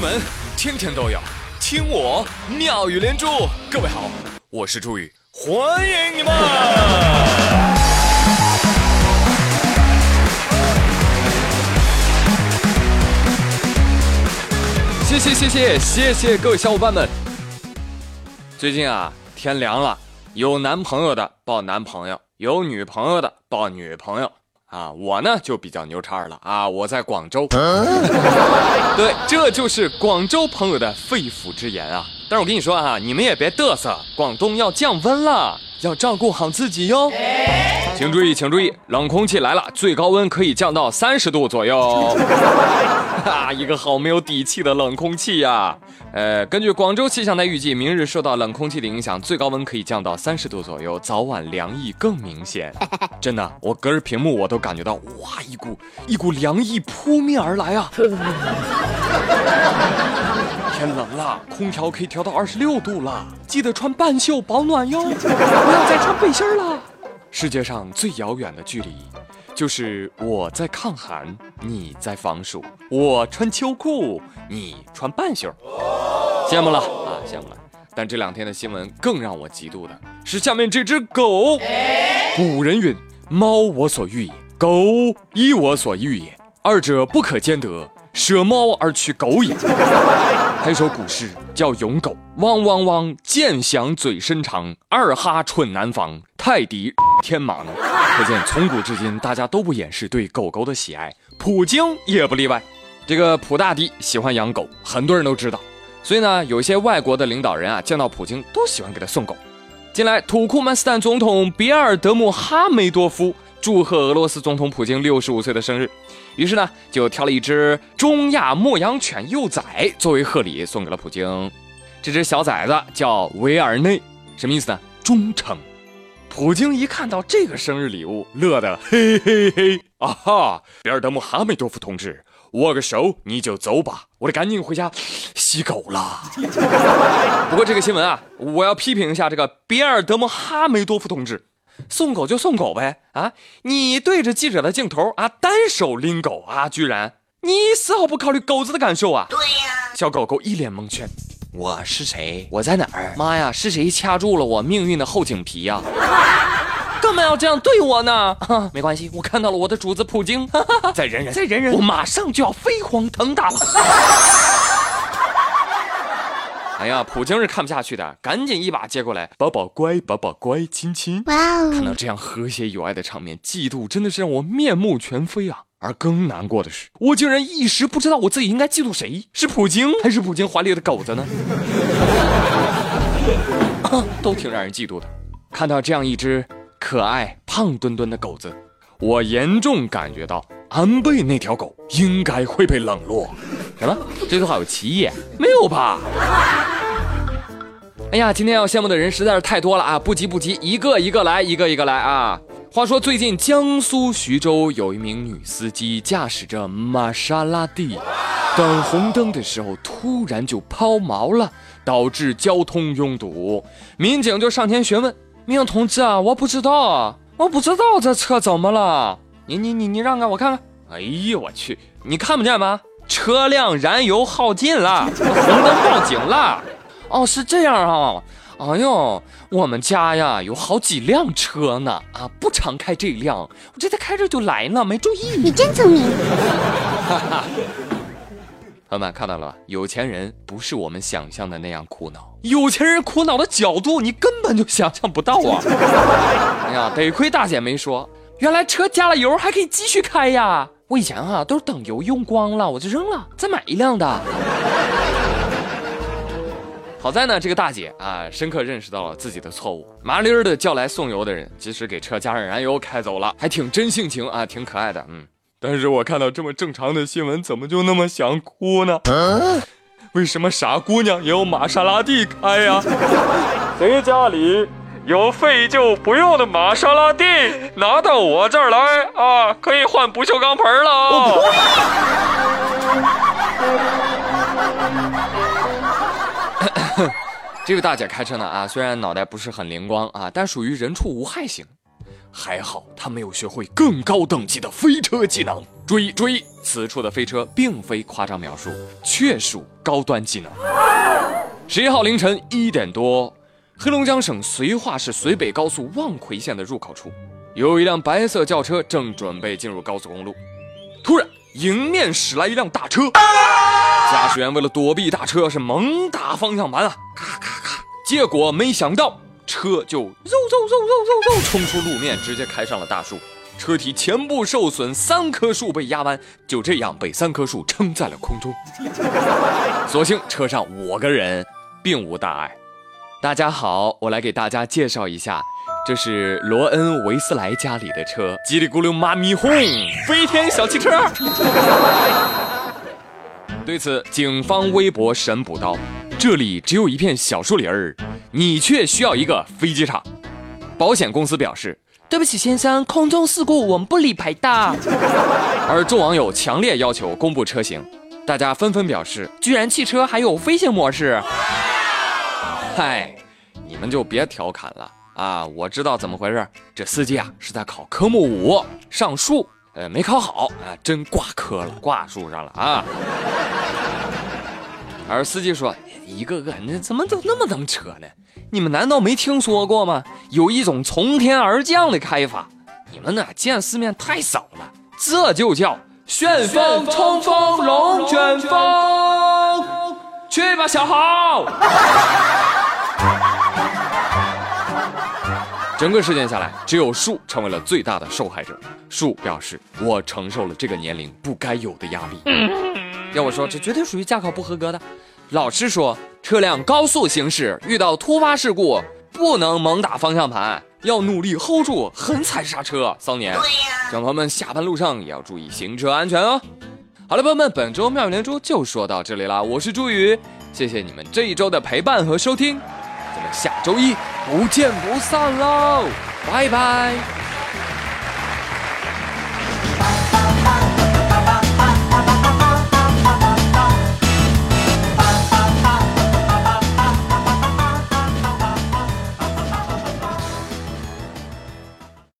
闻天天都有，听我妙语连珠。各位好，我是朱宇，欢迎你们！谢谢谢谢谢谢各位小伙伴们。最近啊，天凉了，有男朋友的抱男朋友，有女朋友的抱女朋友。啊，我呢就比较牛叉了啊！我在广州，对，这就是广州朋友的肺腑之言啊！但是我跟你说啊，你们也别嘚瑟，广东要降温了，要照顾好自己哟。请注意，请注意，冷空气来了，最高温可以降到三十度左右。啊，一个好没有底气的冷空气呀！呃，根据广州气象台预计，明日受到冷空气的影响，最高温可以降到三十度左右，早晚凉意更明显。真的，我隔着屏幕我都感觉到，哇，一股一股凉意扑面而来啊！天冷了，空调可以调到二十六度了，记得穿半袖保暖哟，不要再穿背心了。世界上最遥远的距离，就是我在抗寒，你在防暑，我穿秋裤，你穿半袖。羡慕了啊，羡慕了！但这两天的新闻更让我嫉妒的是下面这只狗。古人云：“猫我所欲也，狗亦我所欲也，二者不可兼得，舍猫而取狗也。”还有首古诗叫《咏狗》：“汪汪汪，剑响嘴身长，二哈蠢难防，泰迪天盲。”可见从古至今，大家都不掩饰对狗狗的喜爱，普京也不例外。这个普大帝喜欢养狗，很多人都知道。所以呢，有些外国的领导人啊，见到普京都喜欢给他送狗。近来，土库曼斯坦总统比尔德穆哈梅多夫祝贺俄罗斯总统普京六十五岁的生日，于是呢，就挑了一只中亚牧羊犬幼崽作为贺礼送给了普京。这只小崽子叫维尔内，什么意思呢？忠诚。普京一看到这个生日礼物，乐得嘿嘿嘿啊哈！比尔德穆哈梅多夫同志。握个手，你就走吧，我得赶紧回家洗狗了。不过这个新闻啊，我要批评一下这个比尔德莫哈梅多夫同志，送狗就送狗呗啊！你对着记者的镜头啊，单手拎狗啊，居然你丝毫不考虑狗子的感受啊！对呀，小狗狗一脸蒙圈，我是谁？我在哪儿？妈呀，是谁掐住了我命运的后颈皮呀？干嘛要这样对我呢？没关系，我看到了我的主子普京，再忍忍，再忍忍，我马上就要飞黄腾达了。哎呀，普京是看不下去的，赶紧一把接过来，宝宝乖，宝宝乖，亲亲。哇哦！看到这样和谐有爱的场面，嫉妒真的是让我面目全非啊！而更难过的是，我竟然一时不知道我自己应该嫉妒谁，是普京还是普京怀里的狗子呢？都挺让人嫉妒的。看到这样一只。可爱胖墩墩的狗子，我严重感觉到安倍那条狗应该会被冷落。什么？这句话有歧义？没有吧？哎呀，今天要羡慕的人实在是太多了啊！不急不急，一个一个来，一个一个来啊！话说最近江苏徐州有一名女司机驾驶着玛莎拉蒂，等红灯的时候突然就抛锚了，导致交通拥堵。民警就上前询问。民警同志啊，我不知道，我不知道这车怎么了。你你你你让开，我看看。哎呦我去，你看不见吗？车辆燃油耗尽了，红灯报警了。哦，是这样啊。哎呦，我们家呀有好几辆车呢，啊，不常开这辆，我这才开着就来呢，没注意。你真聪明。朋友们看到了吧，有钱人不是我们想象的那样苦恼，有钱人苦恼的角度你根本就想象不到啊！哎呀，得亏大姐没说，原来车加了油还可以继续开呀！我以前啊都是等油用光了我就扔了，再买一辆的。好在呢，这个大姐啊深刻认识到了自己的错误，麻利儿的叫来送油的人，及时给车加上燃油开走了，还挺真性情啊，挺可爱的，嗯。但是我看到这么正常的新闻，怎么就那么想哭呢？为什么傻姑娘也有玛莎拉蒂开呀？谁家里有废旧不用的玛莎拉蒂，拿到我这儿来啊，可以换不锈钢盆了。这位大姐开车呢啊，虽然脑袋不是很灵光啊，但属于人畜无害型。还好她没有学会更高等级的飞车技能。注意注意，此处的飞车并非夸张描述，确属高端技能。十一号凌晨一点多，黑龙江省绥化市绥北高速望奎县的入口处，有一辆白色轿车正准备进入高速公路，突然迎面驶来一辆大车，驾驶员为了躲避大车是猛打方向盘啊，结果没想到。车就嗖嗖嗖嗖嗖嗖冲出路面，直接开上了大树，车体前部受损，三棵树被压弯，就这样被三棵树撑在了空中。所幸车上五个人并无大碍。大家好，我来给大家介绍一下，这是罗恩·维斯莱家里的车，叽里咕噜妈咪轰，飞天小汽车。对此，警方微博神补刀。这里只有一片小树林儿，你却需要一个飞机场。保险公司表示：“对不起，先生，空中事故我们不理赔的。”而众网友强烈要求公布车型，大家纷纷表示：“居然汽车还有飞行模式？”嗨，你们就别调侃了啊！我知道怎么回事，这司机啊是在考科目五上树，呃，没考好啊，真挂科了，挂树上了啊。而司机说。一个个，那怎么都那么能扯呢？你们难道没听说过吗？有一种从天而降的开法，你们呢见世面太少了。这就叫旋风冲锋龙卷风，去吧，小豪！整个事件下来，只有树成为了最大的受害者。树表示：“我承受了这个年龄不该有的压力。”要我说，这绝对属于驾考不合格的。老师说，车辆高速行驶遇到突发事故，不能猛打方向盘，要努力 hold 住，狠踩刹车。桑年，小朋友们下班路上也要注意行车安全哦。好了，朋友们，本周妙语连珠就说到这里啦，我是朱宇，谢谢你们这一周的陪伴和收听，咱们下周一不见不散喽，拜拜。